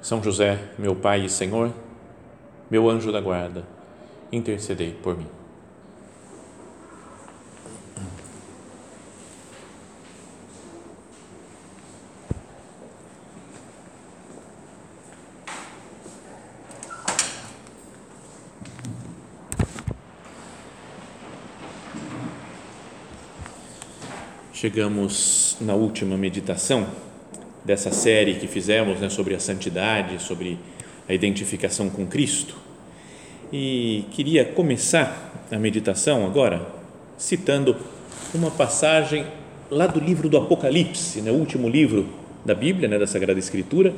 são José, meu Pai e Senhor, meu anjo da guarda, intercedei por mim. Chegamos na última meditação dessa série que fizemos né, sobre a santidade, sobre a identificação com Cristo. E queria começar a meditação agora citando uma passagem lá do livro do Apocalipse, né, o último livro da Bíblia, né, da Sagrada Escritura,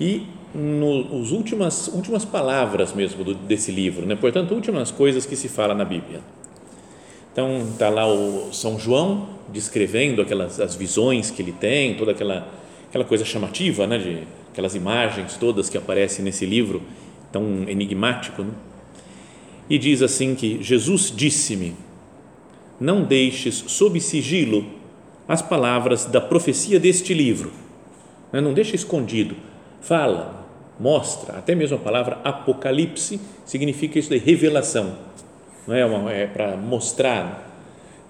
e nos últimas últimas palavras mesmo do, desse livro, né? Portanto, últimas coisas que se fala na Bíblia. Então está lá o São João descrevendo aquelas as visões que ele tem, toda aquela aquela coisa chamativa, né, de aquelas imagens todas que aparecem nesse livro tão enigmático, né? e diz assim que Jesus disse-me: Não deixes sob sigilo as palavras da profecia deste livro, né? não deixa escondido, fala, mostra, até mesmo a palavra Apocalipse significa isso de revelação, não é, é para mostrar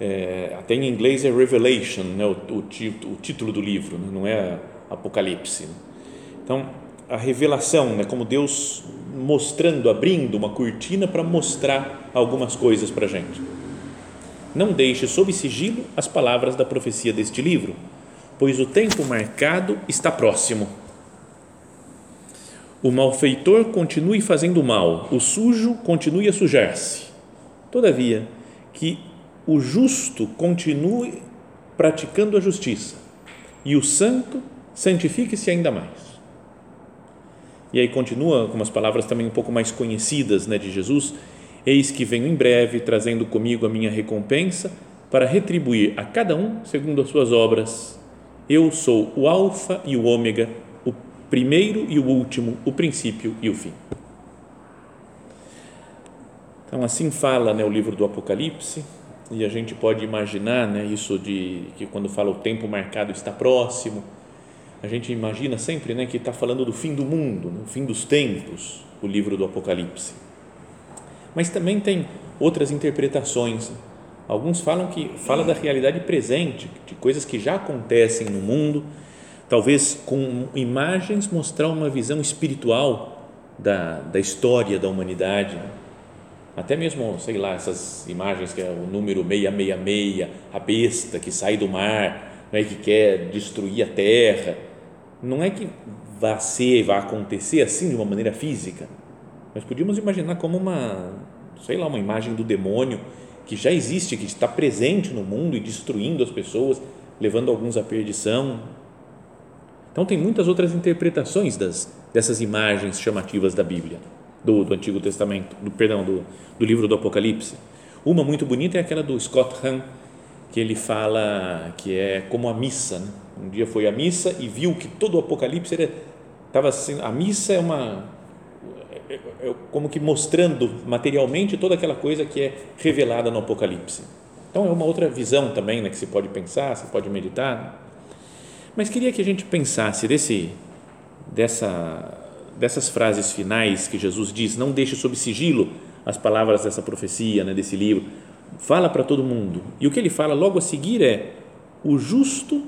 é, até em inglês é Revelation, né, o, o, o título do livro, né? não é Apocalipse. Então, a revelação, né, como Deus mostrando, abrindo uma cortina para mostrar algumas coisas para a gente. Não deixe sob sigilo as palavras da profecia deste livro, pois o tempo marcado está próximo. O malfeitor continue fazendo mal, o sujo continue a sujar-se. Todavia, que o justo continue praticando a justiça e o santo santifique-se ainda mais. E aí continua com umas palavras também um pouco mais conhecidas né, de Jesus: Eis que venho em breve, trazendo comigo a minha recompensa, para retribuir a cada um segundo as suas obras. Eu sou o Alfa e o Ômega, o primeiro e o último, o princípio e o fim. Então, assim fala né, o livro do Apocalipse, e a gente pode imaginar né, isso de que quando fala o tempo marcado está próximo a gente imagina sempre né, que está falando do fim do mundo, né, fim dos tempos, o livro do Apocalipse. Mas também tem outras interpretações. Alguns falam que fala da realidade presente, de coisas que já acontecem no mundo, talvez com imagens mostrar uma visão espiritual da, da história da humanidade. Até mesmo, sei lá, essas imagens que é o número 666, a besta que sai do mar, né, que quer destruir a terra não é que vá ser, vá acontecer assim de uma maneira física, mas podíamos imaginar como uma, sei lá, uma imagem do demônio que já existe, que está presente no mundo e destruindo as pessoas, levando alguns à perdição. Então tem muitas outras interpretações das, dessas imagens chamativas da Bíblia, do, do Antigo Testamento, do perdão, do, do livro do Apocalipse. Uma muito bonita é aquela do Scott Hahn, que ele fala que é como a missa, né? Um dia foi à missa e viu que todo o Apocalipse estava assim, a missa é uma é, é, é, como que mostrando materialmente toda aquela coisa que é revelada no Apocalipse. Então é uma outra visão também, né, que se pode pensar, se pode meditar. Mas queria que a gente pensasse desse dessa dessas frases finais que Jesus diz, não deixe sob sigilo as palavras dessa profecia, né, desse livro. Fala para todo mundo. E o que ele fala logo a seguir é: o justo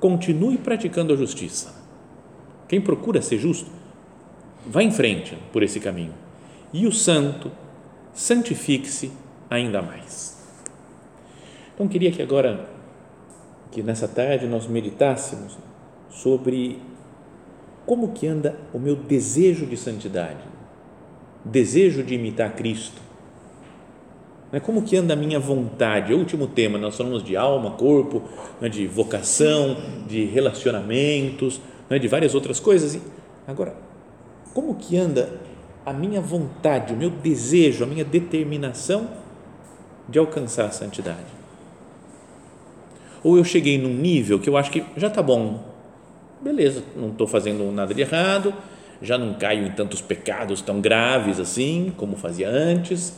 continue praticando a justiça. Quem procura ser justo, vá em frente por esse caminho. E o santo, santifique-se ainda mais. Então, queria que agora, que nessa tarde nós meditássemos sobre como que anda o meu desejo de santidade, desejo de imitar Cristo, né? Como que anda a minha vontade? É o último tema, nós falamos de alma, corpo, né? de vocação, de relacionamentos, né? de várias outras coisas. Agora, como que anda a minha vontade, o meu desejo, a minha determinação de alcançar a santidade? Ou eu cheguei num nível que eu acho que já está bom, beleza, não estou fazendo nada de errado, já não caio em tantos pecados tão graves assim como fazia antes,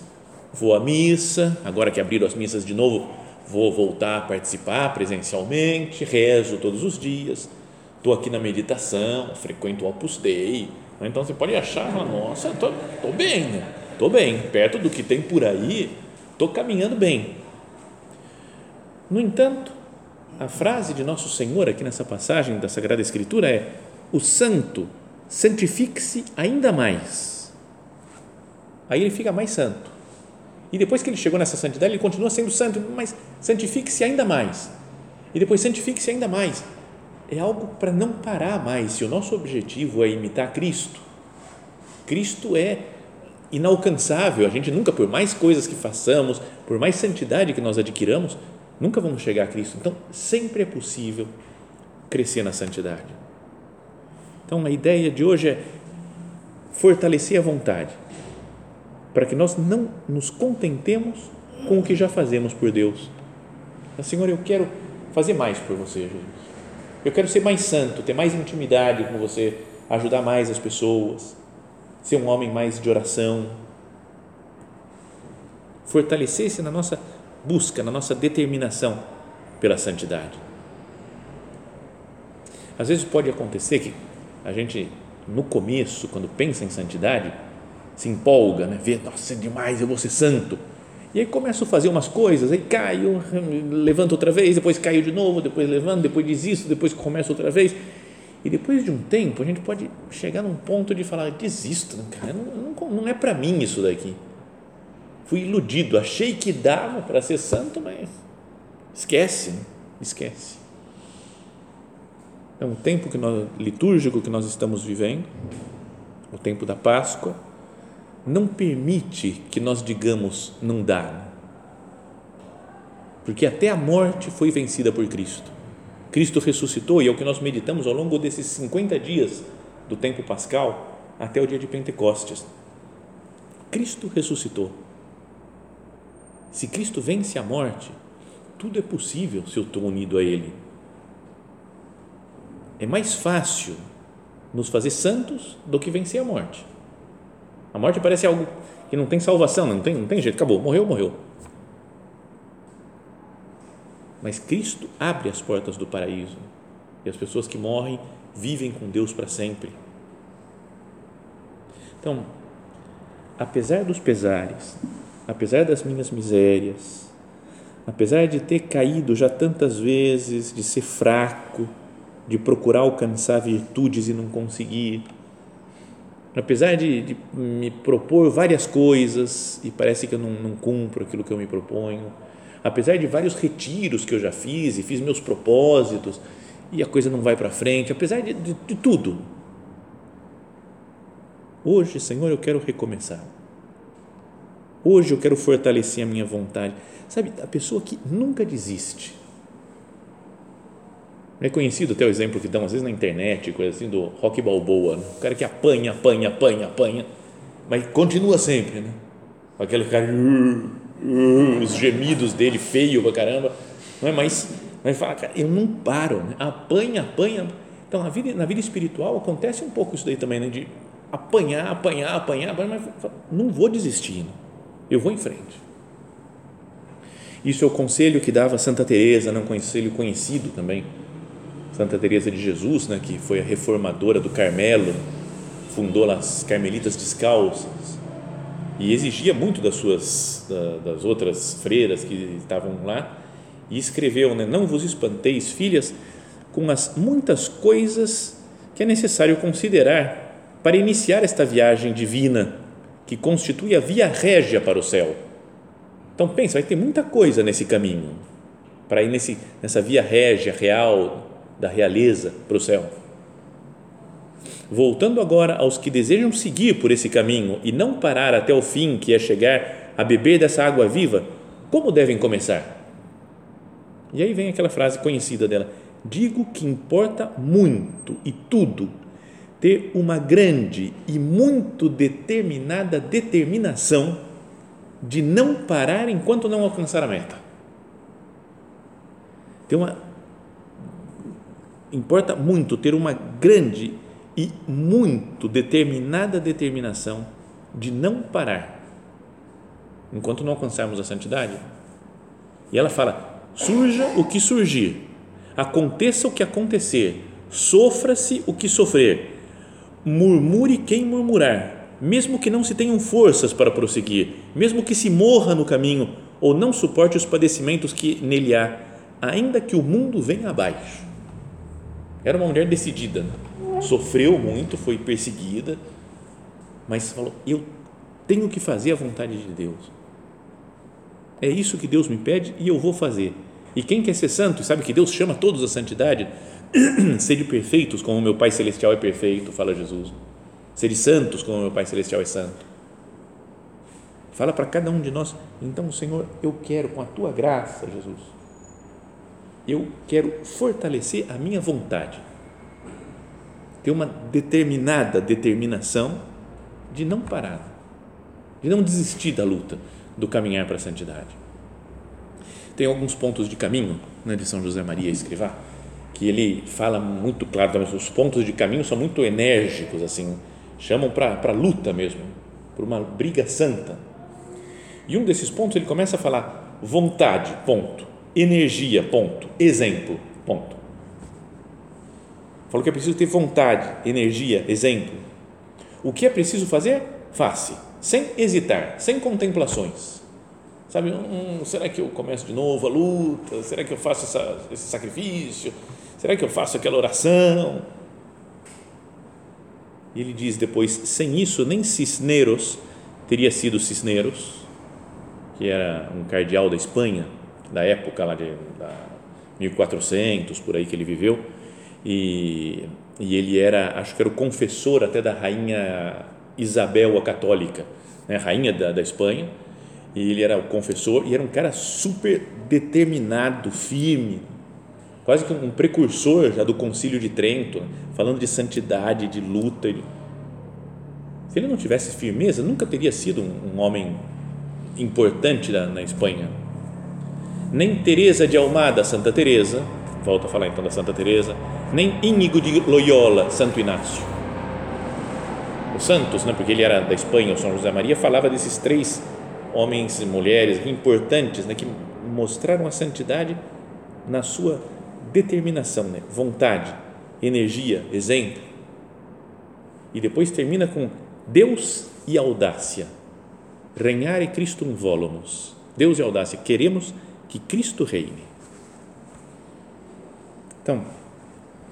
vou à missa, agora que abriram as missas de novo, vou voltar a participar presencialmente, rezo todos os dias, estou aqui na meditação, frequento o Opus Dei, então você pode achar, nossa, estou bem, né? Estou bem, perto do que tem por aí, estou caminhando bem. No entanto, a frase de Nosso Senhor aqui nessa passagem da Sagrada Escritura é: o santo santifique-se ainda mais. Aí ele fica mais santo. E depois que ele chegou nessa santidade, ele continua sendo santo, mas santifique-se ainda mais. E depois santifique-se ainda mais. É algo para não parar mais. Se o nosso objetivo é imitar Cristo, Cristo é inalcançável. A gente nunca, por mais coisas que façamos, por mais santidade que nós adquiramos, nunca vamos chegar a Cristo. Então, sempre é possível crescer na santidade. Então, a ideia de hoje é fortalecer a vontade, para que nós não nos contentemos com o que já fazemos por Deus. Senhor, eu quero fazer mais por você, Jesus. Eu quero ser mais santo, ter mais intimidade com você, ajudar mais as pessoas, ser um homem mais de oração. Fortalecer-se na nossa busca, na nossa determinação pela santidade. Às vezes pode acontecer que a gente, no começo, quando pensa em santidade, se empolga, né? vê, nossa, é demais, eu vou ser santo. E aí começo a fazer umas coisas, aí caio, levanto outra vez, depois caio de novo, depois levanto, depois desisto, depois começo outra vez. E depois de um tempo, a gente pode chegar num ponto de falar, desisto, cara, não, não, não é para mim isso daqui. Fui iludido, achei que dava para ser santo, mas esquece, né? esquece. É um tempo que nós, litúrgico que nós estamos vivendo, o tempo da Páscoa, não permite que nós digamos não dá. Porque até a morte foi vencida por Cristo. Cristo ressuscitou e é o que nós meditamos ao longo desses 50 dias do tempo pascal até o dia de Pentecostes. Cristo ressuscitou. Se Cristo vence a morte, tudo é possível se eu estou unido a Ele é mais fácil nos fazer santos do que vencer a morte. A morte parece algo que não tem salvação, não tem, não tem jeito, acabou, morreu, morreu. Mas Cristo abre as portas do paraíso e as pessoas que morrem vivem com Deus para sempre. Então, apesar dos pesares, apesar das minhas misérias, apesar de ter caído já tantas vezes, de ser fraco, de procurar alcançar virtudes e não conseguir. Apesar de, de me propor várias coisas e parece que eu não, não cumpro aquilo que eu me proponho, apesar de vários retiros que eu já fiz e fiz meus propósitos e a coisa não vai para frente, apesar de, de, de tudo. Hoje, Senhor, eu quero recomeçar. Hoje eu quero fortalecer a minha vontade. Sabe, a pessoa que nunca desiste, é conhecido até o exemplo que dão às vezes na internet, coisa assim, do rock balboa, né? o cara que apanha, apanha, apanha, apanha, mas continua sempre, né? Aquele cara, os gemidos dele, feio pra caramba, não é mas fala, cara, eu não paro, né? apanha, apanha. Então, na vida, na vida espiritual acontece um pouco isso daí também, né? de apanhar, apanhar, apanhar, mas não vou desistir, né? Eu vou em frente. Isso é o conselho que dava Santa Teresa, né? um conselho conhecido também, Santa Teresa de Jesus, né, que foi a reformadora do Carmelo, fundou as Carmelitas Descalças. E exigia muito das suas das outras freiras que estavam lá. E escreveu, né, não vos espanteis, filhas, com as muitas coisas que é necessário considerar para iniciar esta viagem divina que constitui a via régia para o céu. Então pensa, vai ter muita coisa nesse caminho para ir nesse, nessa via régia real da realeza para o céu. Voltando agora aos que desejam seguir por esse caminho e não parar até o fim, que é chegar a beber dessa água viva, como devem começar? E aí vem aquela frase conhecida dela: Digo que importa muito e tudo ter uma grande e muito determinada determinação de não parar enquanto não alcançar a meta. Tem uma importa muito ter uma grande e muito determinada determinação de não parar enquanto não alcançarmos a santidade. E ela fala: surja o que surgir, aconteça o que acontecer, sofra-se o que sofrer, murmure quem murmurar, mesmo que não se tenham forças para prosseguir, mesmo que se morra no caminho ou não suporte os padecimentos que nele há, ainda que o mundo venha abaixo. Era uma mulher decidida, sofreu muito, foi perseguida, mas falou: Eu tenho que fazer a vontade de Deus. É isso que Deus me pede e eu vou fazer. E quem quer ser santo, sabe que Deus chama todos a santidade, sede perfeitos como meu Pai Celestial é perfeito, fala Jesus. Sede santos como meu Pai Celestial é santo. Fala para cada um de nós, então, Senhor, eu quero com a tua graça, Jesus, eu quero fortalecer a minha vontade, ter uma determinada determinação de não parar, de não desistir da luta, do caminhar para a santidade. Tem alguns pontos de caminho né, de São José Maria Escrivá, que ele fala muito claro também, os pontos de caminho são muito enérgicos, assim, chamam para luta mesmo, para uma briga santa. E um desses pontos ele começa a falar vontade, ponto, energia, ponto, exemplo, ponto. Falou que é preciso ter vontade, energia, exemplo. O que é preciso fazer? Face, sem hesitar, sem contemplações. Sabe, hum, será que eu começo de novo a luta? Será que eu faço essa, esse sacrifício? Será que eu faço aquela oração? E ele diz depois: sem isso, nem Cisneros teria sido Cisneros, que era um cardeal da Espanha, da época lá de da 1400, por aí que ele viveu, e, e ele era, acho que era o confessor até da rainha Isabel a Católica, né, rainha da, da Espanha, e ele era o confessor e era um cara super determinado, firme, quase que um precursor já do Concílio de Trento, falando de santidade, de luta. Se ele não tivesse firmeza, nunca teria sido um, um homem importante na, na Espanha. Nem Teresa de Almada, Santa Teresa, volta a falar então da Santa Teresa, nem Íñigo de Loyola, Santo Inácio. Os santos, né, porque ele era da Espanha, o São José Maria, falava desses três homens e mulheres importantes né, que mostraram a santidade na sua determinação, né? vontade, energia, exemplo. E depois termina com Deus e audácia. Regnare Christum volumus. Deus e audácia. Queremos que Cristo reine. Então,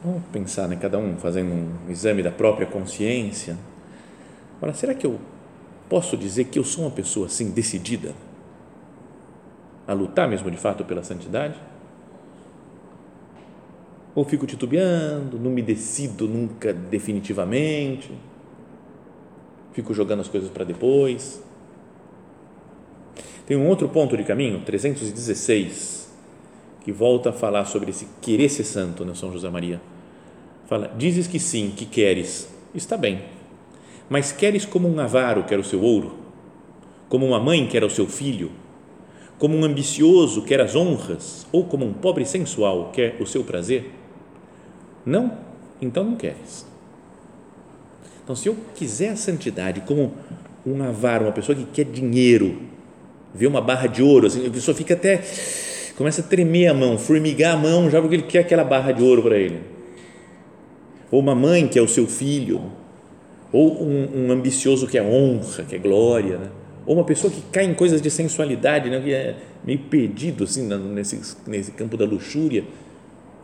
vamos pensar, né, cada um fazendo um exame da própria consciência. Agora, será que eu posso dizer que eu sou uma pessoa assim decidida a lutar mesmo de fato pela santidade? Ou fico titubeando, não me decido nunca definitivamente, fico jogando as coisas para depois? Tem um outro ponto de caminho, 316, que volta a falar sobre esse querer ser santo, né, São José Maria. Fala, dizes que sim, que queres, está bem, mas queres como um avaro quer o seu ouro, como uma mãe quer o seu filho, como um ambicioso quer as honras, ou como um pobre sensual quer o seu prazer? Não, então não queres. Então, se eu quiser a santidade como um avaro, uma pessoa que quer dinheiro, vê uma barra de ouro, assim, a pessoa fica até, começa a tremer a mão, formigar a mão, já porque ele quer aquela barra de ouro para ele. Ou uma mãe que é o seu filho, ou um, um, ambicioso que é honra, que é glória, né? ou uma pessoa que cai em coisas de sensualidade, né? que é meio perdido assim, nesse, nesse campo da luxúria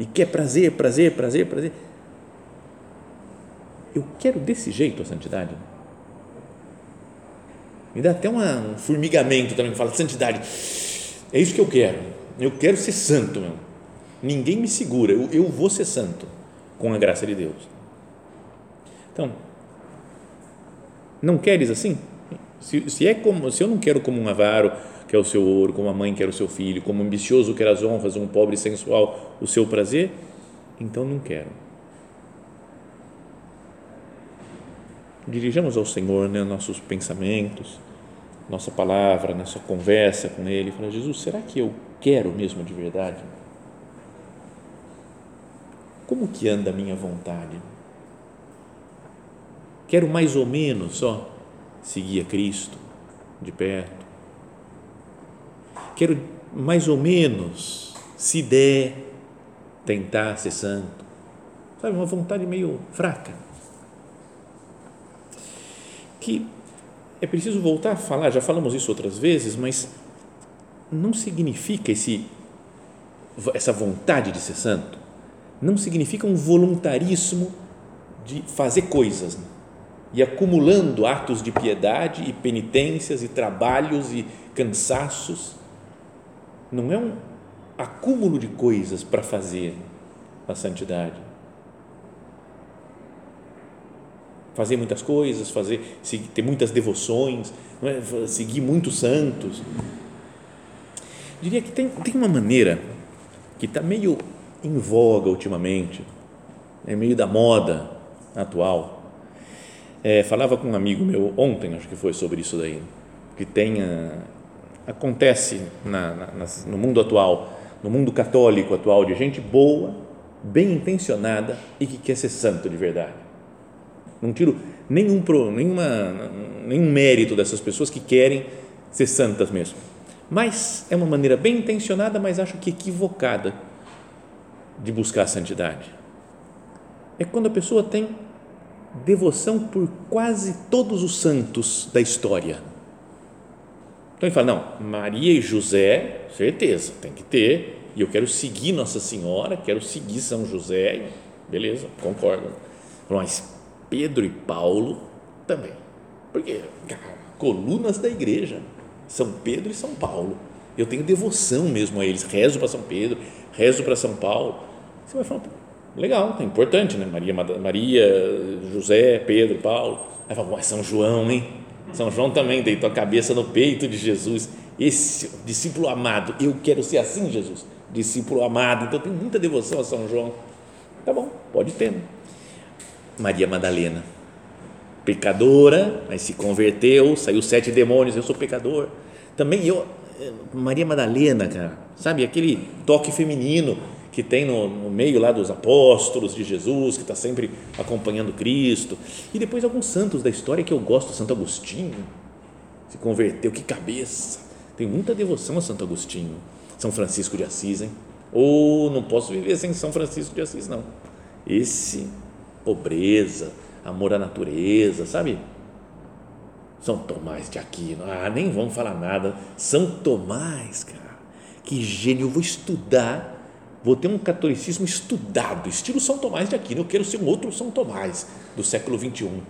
e quer prazer, prazer, prazer, prazer. Eu quero desse jeito a santidade. Me dá até uma, um formigamento também que fala santidade. É isso que eu quero. Eu quero ser santo, meu. Ninguém me segura. Eu, eu vou ser santo com a graça de Deus. Então, não queres assim? Se, se, é como, se eu não quero como um avaro, que é o seu ouro, como a mãe quer o seu filho, como ambicioso quer as honras, um pobre sensual o seu prazer, então não quero. dirijamos ao Senhor né, nossos pensamentos, nossa palavra, nossa conversa com Ele, fala, Jesus, será que eu quero mesmo de verdade? Como que anda a minha vontade? Quero mais ou menos só seguir a Cristo de perto. Quero mais ou menos, se der, tentar ser santo. Sabe, uma vontade meio fraca. Que é preciso voltar a falar, já falamos isso outras vezes, mas não significa esse, essa vontade de ser santo, não significa um voluntarismo de fazer coisas né? e acumulando atos de piedade e penitências e trabalhos e cansaços. Não é um acúmulo de coisas para fazer a santidade. Fazer muitas coisas, fazer, ter muitas devoções, é? seguir muitos santos. Diria que tem, tem uma maneira que está meio em voga ultimamente, é meio da moda atual. É, falava com um amigo meu ontem, acho que foi sobre isso daí, que tem acontece na, na, no mundo atual, no mundo católico atual, de gente boa, bem intencionada e que quer ser santo de verdade. Não tiro nenhum, nenhuma, nenhum mérito dessas pessoas que querem ser santas mesmo. Mas é uma maneira bem intencionada, mas acho que equivocada de buscar a santidade. É quando a pessoa tem devoção por quase todos os santos da história. Então ele fala: não, Maria e José, certeza, tem que ter, e eu quero seguir Nossa Senhora, quero seguir São José, beleza, concordo. Mas Pedro e Paulo também, porque colunas da igreja, São Pedro e São Paulo. Eu tenho devoção mesmo a eles, rezo para São Pedro, rezo para São Paulo. Você vai falar, legal, é importante, né? Maria, Maria, José, Pedro, Paulo. Aí fala, São João, hein? São João também deitou a cabeça no peito de Jesus. Esse discípulo amado, eu quero ser assim, Jesus, discípulo amado. Então tem muita devoção a São João. Tá bom, pode ter. Né? Maria Madalena, pecadora, mas se converteu, saiu sete demônios, eu sou pecador. Também eu, eh, Maria Madalena, cara, sabe, aquele toque feminino que tem no, no, meio lá dos apóstolos de Jesus, que está sempre acompanhando Cristo, e depois alguns santos da história que eu gosto, Santo Agostinho, se converteu, que cabeça, tem muita devoção a Santo Agostinho, São Francisco de Assis, hein? ou não posso viver sem São Francisco de Assis, não, esse, pobreza, amor à natureza, sabe? São Tomás de Aquino, ah, nem vamos falar nada, São Tomás, cara, que gênio, eu vou estudar vou ter um catolicismo estudado, estilo São Tomás de Aquino. Eu quero ser um outro São Tomás do século 21.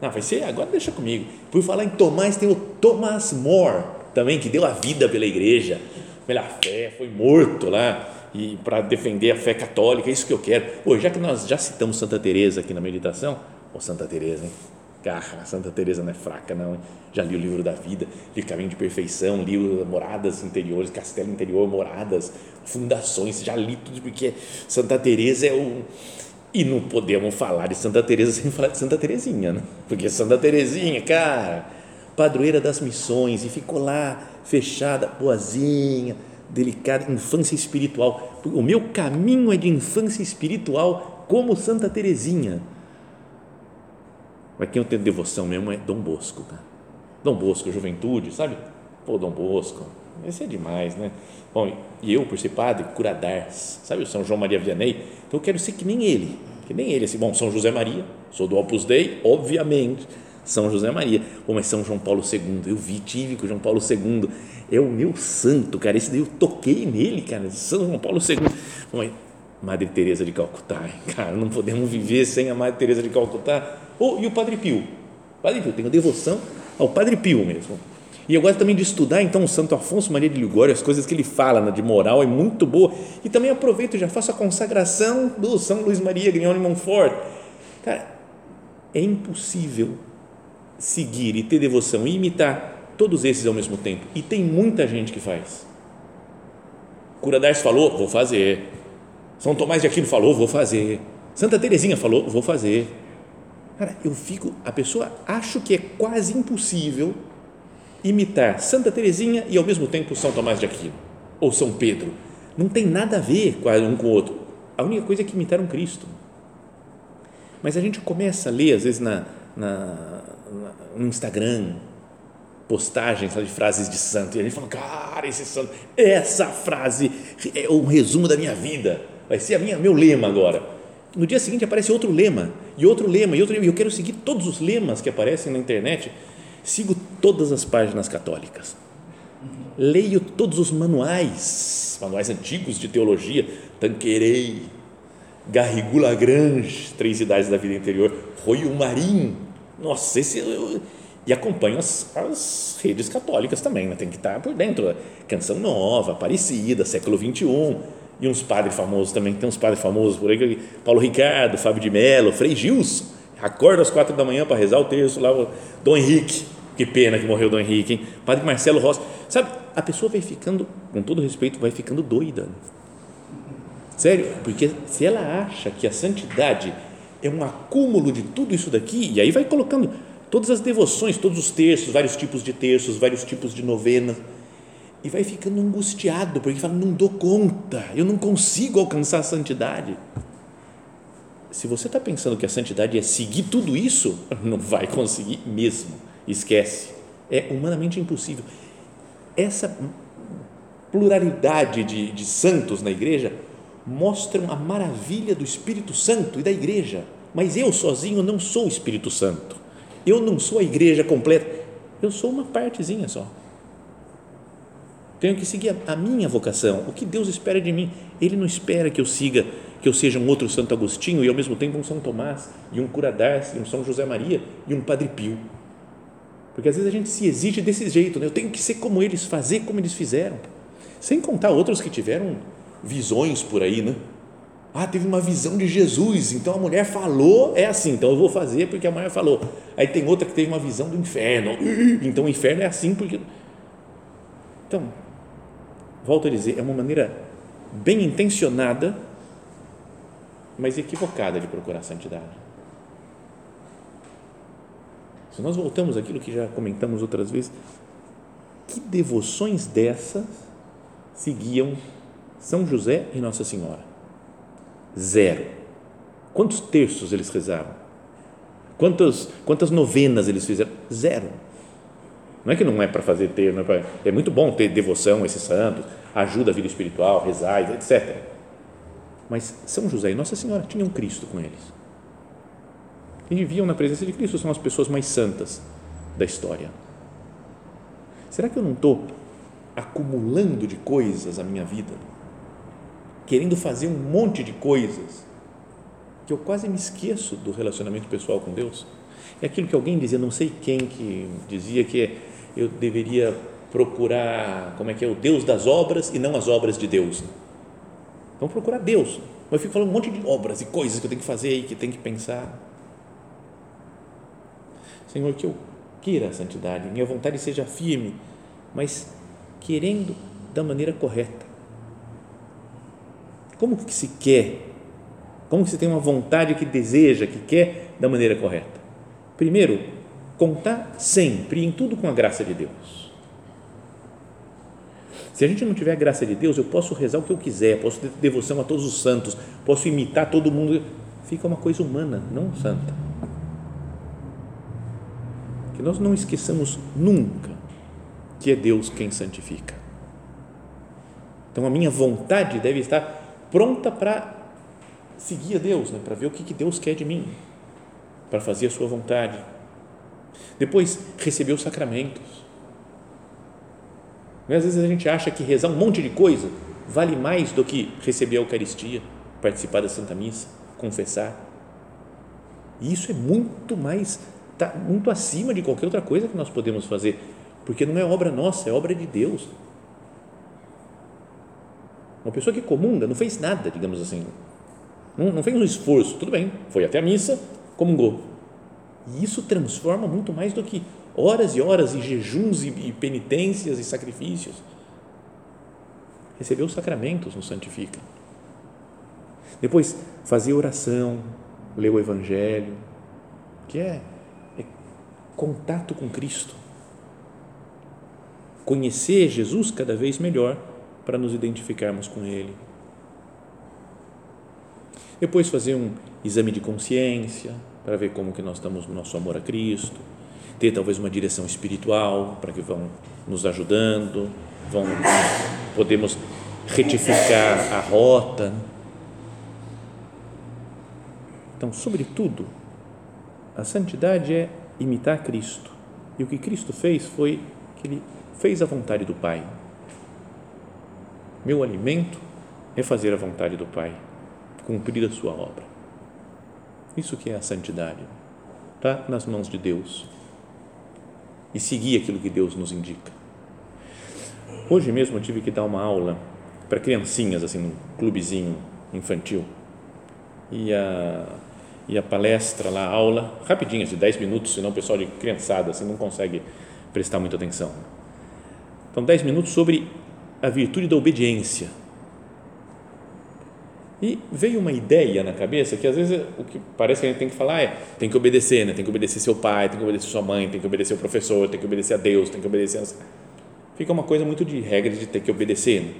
Não, vai ser, agora deixa comigo. Por falar em Tomás, tem o Thomas More também, que deu a vida pela igreja, pela fé, foi morto lá e para defender a fé católica, é isso que eu quero. Pô, já que nós já citamos Santa Teresa aqui na meditação, ô Santa Teresa, hein? Cara, Santa Teresa não é fraca não. Já li o livro da vida, li Caminho de Perfeição, li Moradas Interiores, Castelo Interior, Moradas, Fundações, já li tudo porque Santa Teresa é o e não podemos falar de Santa Teresa sem falar de Santa Teresinha, né? Porque Santa Teresinha, cara, padroeira das missões e ficou lá fechada, boazinha, delicada, infância espiritual. O meu caminho é de infância espiritual como Santa Teresinha mas quem eu tenho devoção mesmo é Dom Bosco, cara. Dom Bosco, juventude, sabe? Pô, Dom Bosco, esse é demais, né? Bom, e eu, por ser padre, curadars, sabe o São João Maria Vianney? Então eu quero ser que nem ele, que nem ele, assim, bom, São José Maria, sou do Opus Dei, obviamente, São José Maria, Pô, mas São João Paulo II, eu vi, tive com João Paulo II, é o meu santo, cara, esse daí eu toquei nele, cara, São João Paulo II, Bom, mas Madre Teresa de Calcutá, cara, não podemos viver sem a Madre Teresa de Calcutá, Oh, e o Padre Pio? Padre Pio, tenho devoção ao Padre Pio mesmo. E eu gosto também de estudar, então, o Santo Afonso Maria de Ligório, as coisas que ele fala né, de moral é muito boa. E também aproveito já faço a consagração do São Luís Maria Grignon de Montfort. Cara, é impossível seguir e ter devoção e imitar todos esses ao mesmo tempo. E tem muita gente que faz. Cura Dars falou, vou fazer. São Tomás de Aquino falou, vou fazer. Santa Teresinha falou, vou fazer Cara, eu fico, a pessoa acho que é quase impossível imitar Santa Teresinha e ao mesmo tempo São Tomás de Aquino ou São Pedro. Não tem nada a ver um com o outro. A única coisa é que imitaram Cristo. Mas a gente começa a ler, às vezes, na, na, no Instagram, postagens de frases de santo, e a gente fala, cara, esse santo, essa frase é um resumo da minha vida, vai ser a minha, meu lema agora. No dia seguinte aparece outro lema, e outro lema, e outro lema, e eu quero seguir todos os lemas que aparecem na internet, sigo todas as páginas católicas, leio todos os manuais, manuais antigos de teologia, Tanquerei, Garrigou Lagrange, Três Idades da Vida Interior, Royo Marim, nossa, esse, eu, e acompanho as, as, redes católicas também, né? tem que estar por dentro, Canção Nova, Aparecida, Século XXI, e uns padres famosos também, tem uns padres famosos por aí, Paulo Ricardo, Fábio de Mello, Frei Gilson, acorda às quatro da manhã para rezar o terço lá, Dom Henrique, que pena que morreu Dom Henrique, hein? Padre Marcelo Rossi, sabe, a pessoa vai ficando, com todo respeito, vai ficando doida, sério, porque se ela acha que a santidade é um acúmulo de tudo isso daqui, e aí vai colocando todas as devoções, todos os terços, vários tipos de terços, vários tipos de novenas, e vai ficando angustiado, porque fala, não dou conta, eu não consigo alcançar a santidade. Se você está pensando que a santidade é seguir tudo isso, não vai conseguir mesmo, esquece, é humanamente impossível. Essa pluralidade de, de santos na igreja mostram a maravilha do Espírito Santo e da igreja. Mas eu sozinho não sou o Espírito Santo. Eu não sou a igreja completa. Eu sou uma partezinha só. Tenho que seguir a, minha vocação. O que Deus espera de mim? Ele não espera que eu siga, que eu seja um outro Santo Agostinho e ao mesmo tempo um São Tomás e um Cura e um São José Maria e um Padre Pio. Porque às vezes a gente se exige desse jeito, né? eu tenho que ser como eles, fazer como eles fizeram. Sem contar outros que tiveram visões por aí, né? Ah, teve uma visão de Jesus, então a mulher falou, é assim, então eu vou fazer porque a mulher falou. Aí tem outra que teve uma visão do inferno, então o inferno é assim porque. Então, volto a dizer, é uma maneira bem intencionada, mas equivocada de procurar santidade. Se nós voltamos àquilo que já comentamos outras vezes, que devoções dessas seguiam são José e Nossa Senhora. Zero. Quantos terços eles rezavam? Quantas, quantas novenas eles fizeram? Zero. Não é que não é para fazer ter, é, pra, é, muito bom ter devoção a esses santos, ajuda a vida espiritual, rezar, etc. Mas São José e Nossa Senhora tinham Cristo com eles. E viviam na presença de Cristo, são as pessoas mais santas da história. Será que eu não estou acumulando de coisas a minha vida? querendo fazer um monte de coisas que eu quase me esqueço do relacionamento pessoal com Deus. É aquilo que alguém dizia, não sei quem que dizia que eu deveria procurar, como é que é, o Deus das obras e não as obras de Deus. Vamos procurar Deus. Mas eu fico falando um monte de obras e coisas que eu tenho que fazer e que tenho que pensar. Senhor, que eu queira a santidade, minha vontade seja firme, mas querendo da maneira correta como que se quer? Como que se tem uma vontade que deseja, que quer da maneira correta? Primeiro, contar sempre em tudo com a graça de Deus. Se a gente não tiver a graça de Deus, eu posso rezar o que eu quiser, posso ter devoção a todos os santos, posso imitar todo mundo, fica uma coisa humana, não santa. Que nós não esqueçamos nunca que é Deus quem santifica. Então a minha vontade deve estar pronta para seguir a Deus, né? para ver o que, que Deus quer de mim, para fazer a sua vontade. Depois, receber os sacramentos. Às vezes a gente acha que rezar um monte de coisa vale mais do que receber a Eucaristia, participar da Santa Missa, confessar. E isso é muito mais, tá muito acima de qualquer outra coisa que nós podemos fazer, porque não é obra nossa, é obra de Deus. Uma pessoa que comunga não fez nada, digamos assim. Não, não fez um esforço, tudo bem, foi até a missa, comungou. E isso transforma muito mais do que horas e horas e jejuns e, e penitências e sacrifícios. Receber os sacramentos nos santifica. Depois, fazer oração, ler o Evangelho, que é, é contato com Cristo. Conhecer Jesus cada vez melhor para nos identificarmos com Ele. Depois fazer um exame de consciência para ver como que nós estamos no nosso amor a Cristo. Ter talvez uma direção espiritual para que vão nos ajudando, vão podemos retificar a rota. Então, sobretudo, a santidade é imitar Cristo. E o que Cristo fez foi que ele fez a vontade do Pai. Meu alimento é fazer a vontade do Pai, cumprir a sua obra. Isso que é a santidade. Está nas mãos de Deus. E seguir aquilo que Deus nos indica. Hoje mesmo eu tive que dar uma aula para criancinhas, assim, num clubezinho infantil. E a, e a palestra lá, a aula, rapidinha, de 10 minutos, senão o pessoal de criançada assim, não consegue prestar muita atenção. Então, 10 minutos sobre a virtude da obediência. E veio uma ideia na cabeça que às vezes o que parece que a gente tem que falar é tem que obedecer, né? tem que obedecer seu pai, tem que obedecer sua mãe, tem que obedecer o professor, tem que obedecer a Deus, tem que obedecer. A... Fica uma coisa muito de regra de ter que obedecer. Né?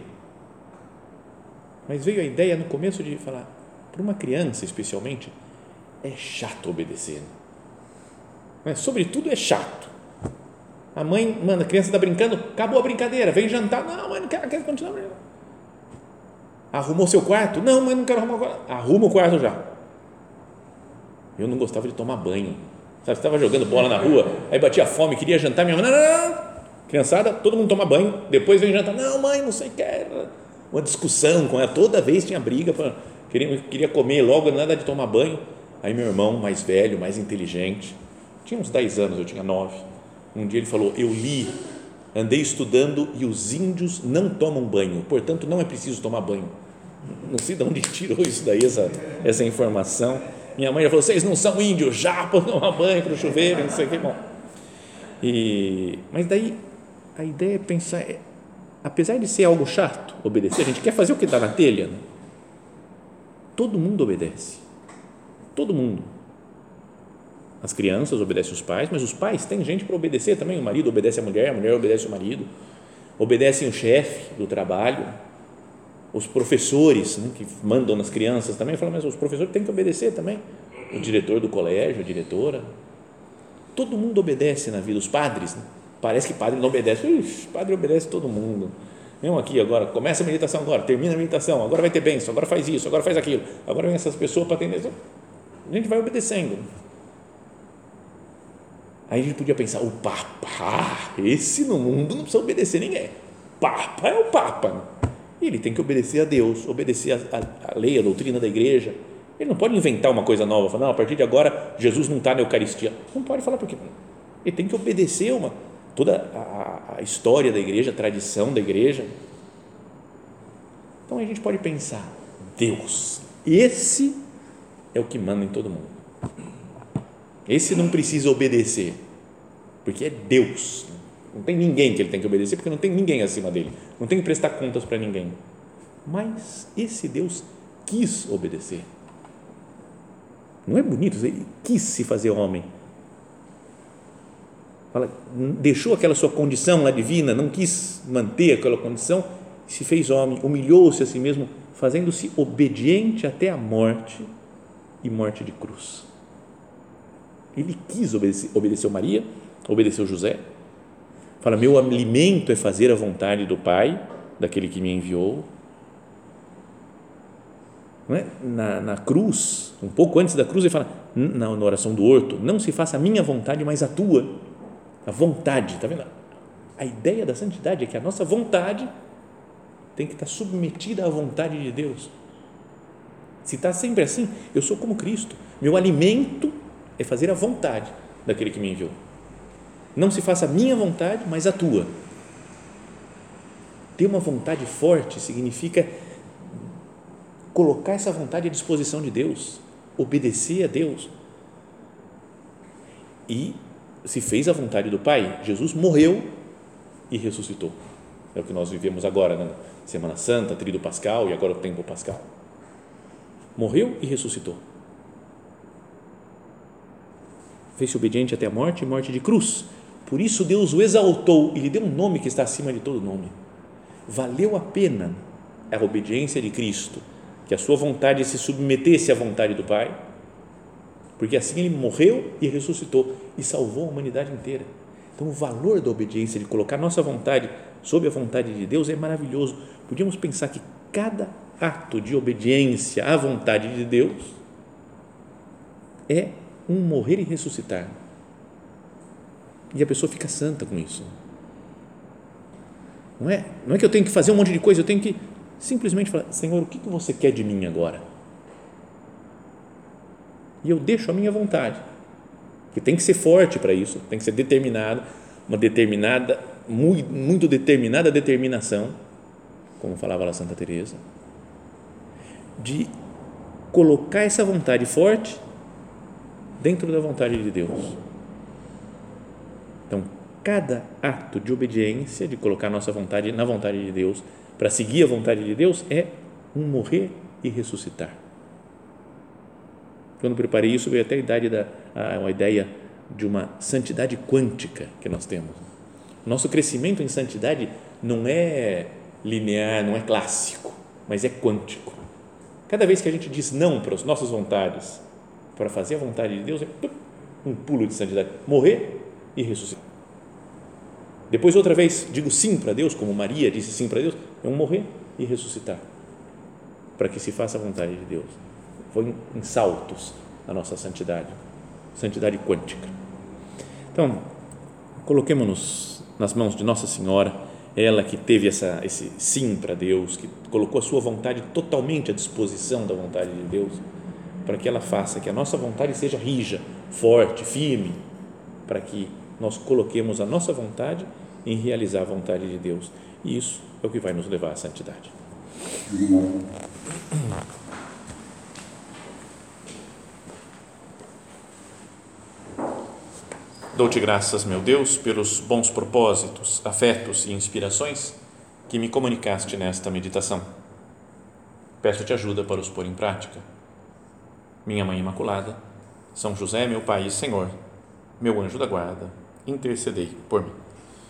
Mas veio a ideia no começo de falar, para uma criança especialmente, é chato obedecer. Né? Sobretudo é chato. A mãe, manda, a criança está brincando, acabou a brincadeira, vem jantar. Não, mãe, não quero, quero continuar brincando. Arrumou seu quarto? Não, mãe, não quero arrumar quarto. Arruma o quarto já. Eu não gostava de tomar banho. Sabe, estava jogando bola na rua, aí batia fome, queria jantar, minha mãe, não, não, não. Criançada, todo mundo toma banho, depois vem jantar. Não, mãe, não sei o que. Uma discussão com ela, toda vez tinha briga, pra, queria, queria comer logo, nada de tomar banho. Aí meu irmão, mais velho, mais inteligente, tinha uns 10 anos, eu tinha 9 um dia ele falou: Eu li, andei estudando e os índios não tomam banho, portanto não é preciso tomar banho. Não sei de onde tirou isso daí, essa, essa informação. Minha mãe já falou: Vocês não são índios, já para tomar banho para o chuveiro, não sei o que. Bom, e, mas daí a ideia é pensar: é, apesar de ser algo chato obedecer, a gente quer fazer o que está na telha. Né? Todo mundo obedece. Todo mundo as crianças obedecem os pais, mas os pais têm gente para obedecer também. O marido obedece a mulher, a mulher obedece o marido, obedecem o chefe do trabalho, os professores né, que mandam nas crianças também. Falam, mas os professores têm que obedecer também. O diretor do colégio, a diretora. Todo mundo obedece na vida. Os padres, né? parece que padre não obedece. Padre obedece todo mundo. Mesmo aqui agora, começa a meditação agora, termina a meditação, agora vai ter bênção, agora faz isso, agora faz aquilo, agora vem essas pessoas para atender. A gente vai obedecendo Aí a gente podia pensar, o Papa, esse no mundo não precisa obedecer ninguém. Papa é o Papa. Ele tem que obedecer a Deus, obedecer a lei, a doutrina da igreja. Ele não pode inventar uma coisa nova, falar, não, a partir de agora Jesus não está na Eucaristia. Não pode falar porque ele tem que obedecer uma, toda a, a história da igreja, a tradição da igreja. Então a gente pode pensar, Deus, esse é o que manda em todo mundo. Esse não precisa obedecer, porque é Deus. Não tem ninguém que ele tem que obedecer, porque não tem ninguém acima dele. Não tem que prestar contas para ninguém. Mas esse Deus quis obedecer. Não é bonito? Ele quis se fazer homem. Fala, deixou aquela sua condição lá divina, não quis manter aquela condição, se fez homem, humilhou-se a si mesmo, fazendo-se obediente até a morte e morte de cruz. Ele quis obedecer, obedeceu Maria, obedeceu José. Fala: Meu alimento é fazer a vontade do Pai, daquele que me enviou. É? Na, na, cruz, um pouco antes da cruz, ele fala, na, na oração do horto: Não se faça a minha vontade, mas a tua. A vontade, está vendo? A ideia da santidade é que a nossa vontade tem que estar submetida à vontade de Deus. Se está sempre assim, eu sou como Cristo. Meu alimento é fazer a vontade daquele que me enviou. Não se faça a minha vontade, mas a tua. Ter uma vontade forte significa colocar essa vontade à disposição de Deus, obedecer a Deus. E se fez a vontade do Pai, Jesus morreu e ressuscitou. É o que nós vivemos agora, na Semana Santa, Tríduo Pascal e agora o Tempo Pascal. Morreu e ressuscitou fez-se obediente até a morte e morte de cruz. Por isso Deus o exaltou e lhe deu um nome que está acima de todo nome. Valeu a pena a obediência de Cristo, que a sua vontade se submetesse à vontade do Pai, porque assim ele morreu e ressuscitou e salvou a humanidade inteira. Então, o valor da obediência, de colocar nossa vontade sob a vontade de Deus, é maravilhoso. Podíamos pensar que cada ato de obediência à vontade de Deus é um morrer e ressuscitar. E a pessoa fica santa com isso. Não é, não é que eu tenho que fazer um monte de coisa, eu tenho que simplesmente falar: Senhor, o que você quer de mim agora? E eu deixo a minha vontade. Que tem que ser forte para isso, tem que ser determinado, uma determinada, muito, muito determinada determinação, como falava a Santa Teresa, de colocar essa vontade forte dentro da vontade de Deus. Então, cada ato de obediência, de colocar nossa vontade na vontade de Deus, para seguir a vontade de Deus, é um morrer e ressuscitar. Quando preparei isso, veio até a, idade da, a, ideia de uma santidade quântica que nós temos. Nosso crescimento em santidade não é linear, não é clássico, mas é quântico. Cada vez que a gente diz não para as nossas vontades, para fazer a vontade de Deus, é um pulo de santidade. Morrer e ressuscitar. Depois, outra vez, digo sim para Deus, como Maria disse sim para Deus, é um morrer e ressuscitar, para que se faça a vontade de Deus. Foi em saltos a nossa santidade, santidade quântica. Então, coloquemos-nos nas mãos de Nossa Senhora, ela que teve essa, esse sim para Deus, que colocou a sua vontade totalmente à disposição da vontade de Deus, para que ela faça que a nossa vontade seja rija, forte, firme, para que nós coloquemos a nossa vontade em realizar a vontade de Deus. E isso é o que vai nos levar à santidade. Dou-te graças, meu Deus, pelos bons propósitos, afetos e inspirações que me comunicaste nesta meditação. Peço-te ajuda para os pôr em prática. Minha Mãe Imaculada, São José, meu Pai e Senhor, meu anjo da guarda, intercedei por mim.